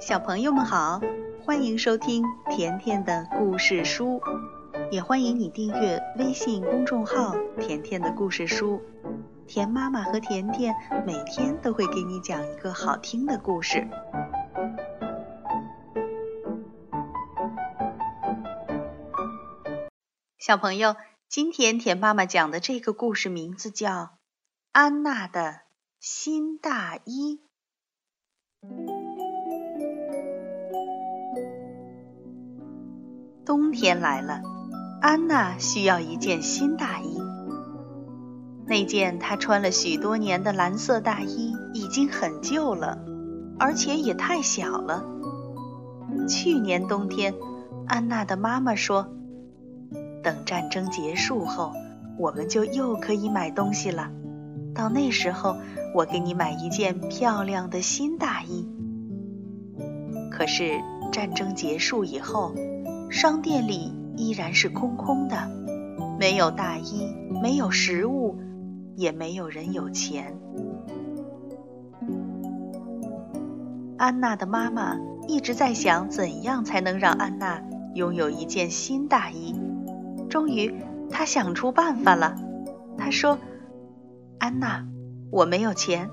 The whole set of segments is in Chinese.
小朋友们好，欢迎收听甜甜的故事书，也欢迎你订阅微信公众号“甜甜的故事书”。甜妈妈和甜甜每天都会给你讲一个好听的故事。小朋友，今天甜妈妈讲的这个故事名字叫《安娜的新大衣》。冬天来了，安娜需要一件新大衣。那件她穿了许多年的蓝色大衣已经很旧了，而且也太小了。去年冬天，安娜的妈妈说：“等战争结束后，我们就又可以买东西了。到那时候，我给你买一件漂亮的新大衣。”可是战争结束以后，商店里依然是空空的，没有大衣，没有食物，也没有人有钱。安娜的妈妈一直在想，怎样才能让安娜拥有一件新大衣。终于，她想出办法了。她说：“安娜，我没有钱，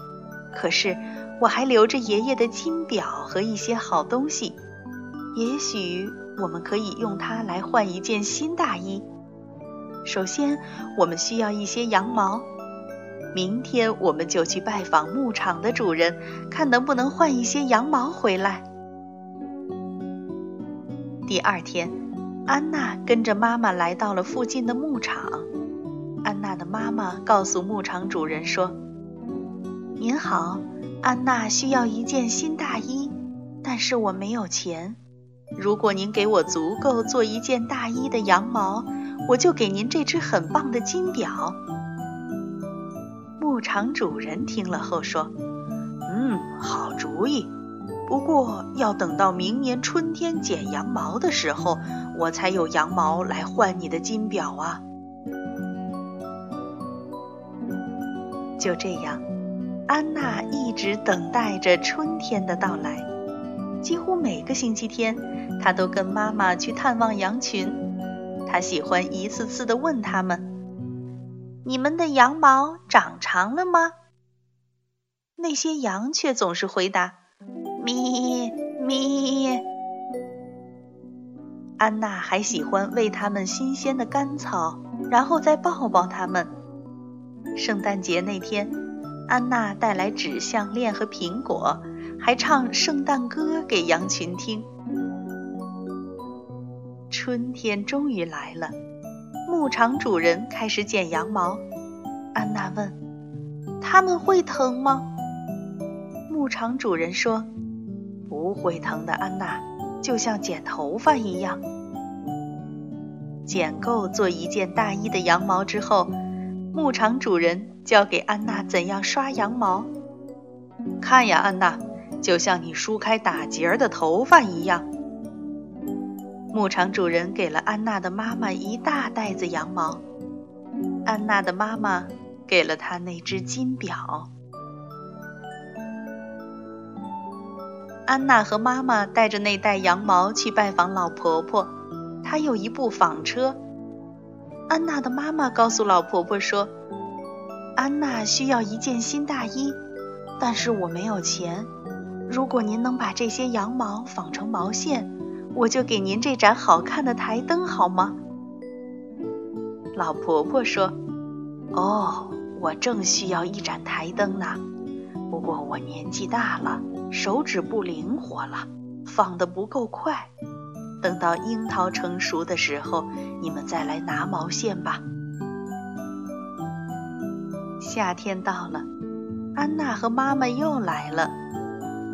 可是我还留着爷爷的金表和一些好东西，也许……”我们可以用它来换一件新大衣。首先，我们需要一些羊毛。明天我们就去拜访牧场的主人，看能不能换一些羊毛回来。第二天，安娜跟着妈妈来到了附近的牧场。安娜的妈妈告诉牧场主人说：“您好，安娜需要一件新大衣，但是我没有钱。”如果您给我足够做一件大衣的羊毛，我就给您这只很棒的金表。牧场主人听了后说：“嗯，好主意。不过要等到明年春天剪羊毛的时候，我才有羊毛来换你的金表啊。”就这样，安娜一直等待着春天的到来。几乎每个星期天，他都跟妈妈去探望羊群。他喜欢一次次地问他们：“你们的羊毛长长了吗？”那些羊却总是回答：“咪咪。”安娜还喜欢喂它们新鲜的干草，然后再抱抱它们。圣诞节那天，安娜带来纸项链和苹果。还唱圣诞歌给羊群听。春天终于来了，牧场主人开始剪羊毛。安娜问：“他们会疼吗？”牧场主人说：“不会疼的，安娜，就像剪头发一样。”剪够做一件大衣的羊毛之后，牧场主人教给安娜怎样刷羊毛。看呀，安娜。就像你梳开打结儿的头发一样。牧场主人给了安娜的妈妈一大袋子羊毛，安娜的妈妈给了她那只金表。安娜和妈妈带着那袋羊毛去拜访老婆婆，她有一部纺车。安娜的妈妈告诉老婆婆说：“安娜需要一件新大衣，但是我没有钱。”如果您能把这些羊毛纺成毛线，我就给您这盏好看的台灯，好吗？老婆婆说：“哦，我正需要一盏台灯呢。不过我年纪大了，手指不灵活了，纺得不够快。等到樱桃成熟的时候，你们再来拿毛线吧。”夏天到了，安娜和妈妈又来了。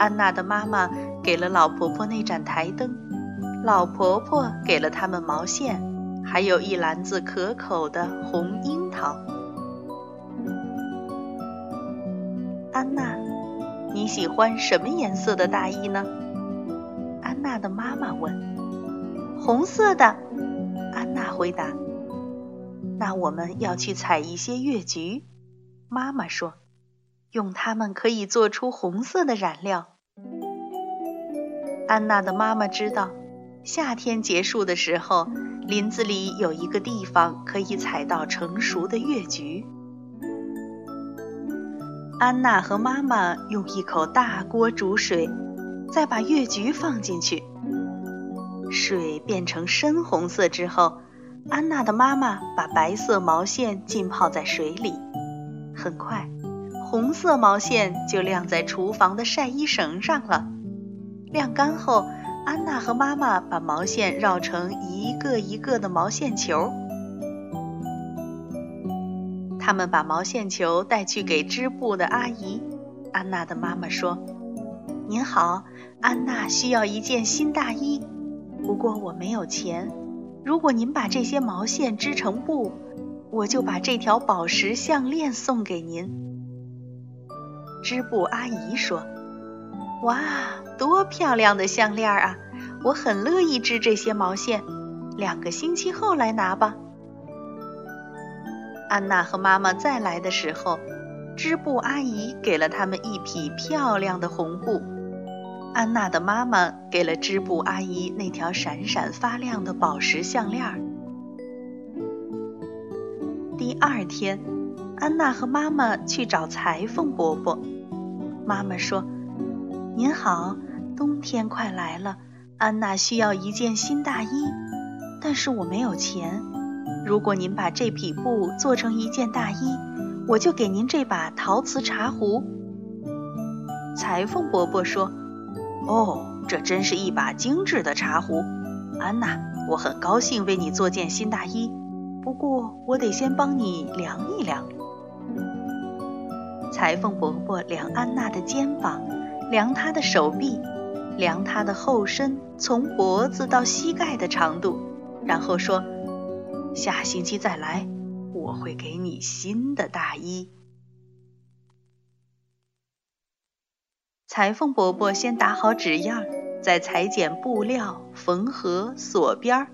安娜的妈妈给了老婆婆那盏台灯，老婆婆给了他们毛线，还有一篮子可口的红樱桃。安娜，你喜欢什么颜色的大衣呢？安娜的妈妈问。红色的，安娜回答。那我们要去采一些月菊，妈妈说。用它们可以做出红色的染料。安娜的妈妈知道，夏天结束的时候，林子里有一个地方可以采到成熟的月菊。安娜和妈妈用一口大锅煮水，再把月菊放进去。水变成深红色之后，安娜的妈妈把白色毛线浸泡在水里。很快，红色毛线就晾在厨房的晒衣绳上了。晾干后，安娜和妈妈把毛线绕成一个一个的毛线球。他们把毛线球带去给织布的阿姨。安娜的妈妈说：“您好，安娜需要一件新大衣，不过我没有钱。如果您把这些毛线织成布，我就把这条宝石项链送给您。”织布阿姨说：“哇，多漂亮的项链啊！我很乐意织这些毛线。两个星期后来拿吧。”安娜和妈妈再来的时候，织布阿姨给了他们一匹漂亮的红布。安娜的妈妈给了织布阿姨那条闪闪发亮的宝石项链。第二天，安娜和妈妈去找裁缝伯伯。妈妈说：“您好，冬天快来了，安娜需要一件新大衣，但是我没有钱。”如果您把这匹布做成一件大衣，我就给您这把陶瓷茶壶。裁缝伯伯说：“哦，这真是一把精致的茶壶，安娜，我很高兴为你做件新大衣。不过，我得先帮你量一量。”裁缝伯伯量安娜的肩膀，量他的手臂，量他的后身从脖子到膝盖的长度，然后说。下星期再来，我会给你新的大衣。裁缝伯伯先打好纸样，再裁剪布料、缝合、锁边儿，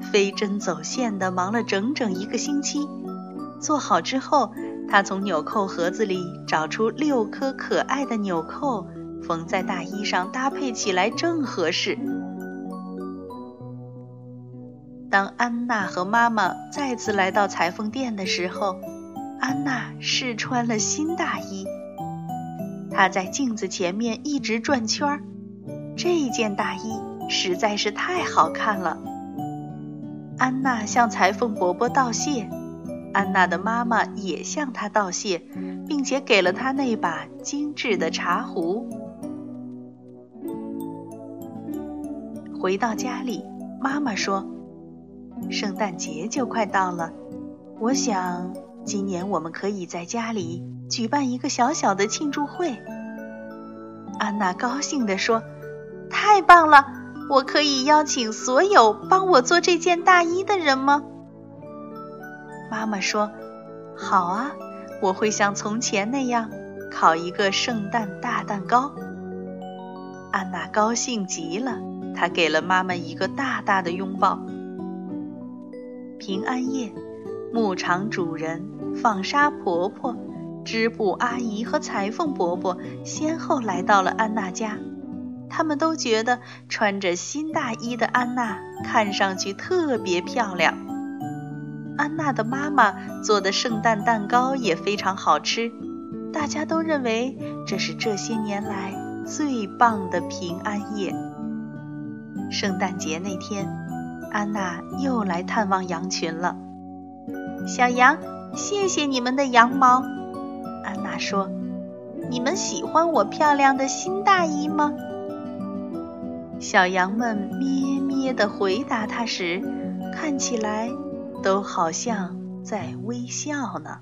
飞针走线的忙了整整一个星期。做好之后，他从纽扣盒子里找出六颗可爱的纽扣，缝在大衣上，搭配起来正合适。当安娜和妈妈再次来到裁缝店的时候，安娜试穿了新大衣。她在镜子前面一直转圈儿，这件大衣实在是太好看了。安娜向裁缝伯伯道谢，安娜的妈妈也向她道谢，并且给了她那把精致的茶壶。回到家里，妈妈说。圣诞节就快到了，我想今年我们可以在家里举办一个小小的庆祝会。安娜高兴地说：“太棒了！我可以邀请所有帮我做这件大衣的人吗？”妈妈说：“好啊，我会像从前那样烤一个圣诞大蛋糕。”安娜高兴极了，她给了妈妈一个大大的拥抱。平安夜，牧场主人、纺纱婆婆、织布阿姨和裁缝伯伯先后来到了安娜家。他们都觉得穿着新大衣的安娜看上去特别漂亮。安娜的妈妈做的圣诞蛋糕也非常好吃，大家都认为这是这些年来最棒的平安夜。圣诞节那天。安娜又来探望羊群了。小羊，谢谢你们的羊毛。安娜说：“你们喜欢我漂亮的新大衣吗？”小羊们咩咩地回答她时，看起来都好像在微笑呢。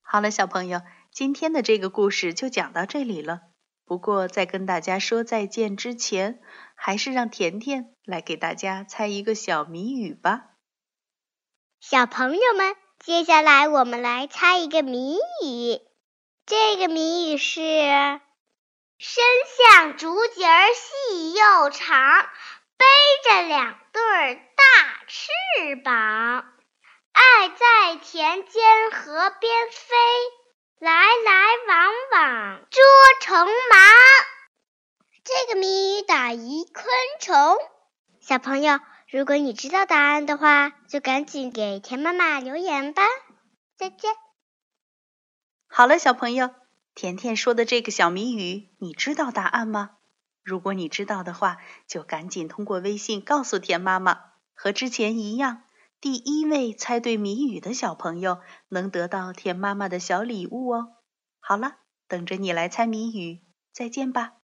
好了，小朋友，今天的这个故事就讲到这里了。不过，在跟大家说再见之前，还是让甜甜来给大家猜一个小谜语吧。小朋友们，接下来我们来猜一个谜语。这个谜语是：身像竹节儿细又长，背着两对大翅膀，爱在田间河边飞。来来往往捉虫忙。这个谜语打一昆虫。小朋友，如果你知道答案的话，就赶紧给田妈妈留言吧。再见。好了，小朋友，甜甜说的这个小谜语，你知道答案吗？如果你知道的话，就赶紧通过微信告诉田妈妈。和之前一样，第一位猜对谜语的小朋友能得到甜妈妈的小礼物哦。好了，等着你来猜谜语，再见吧。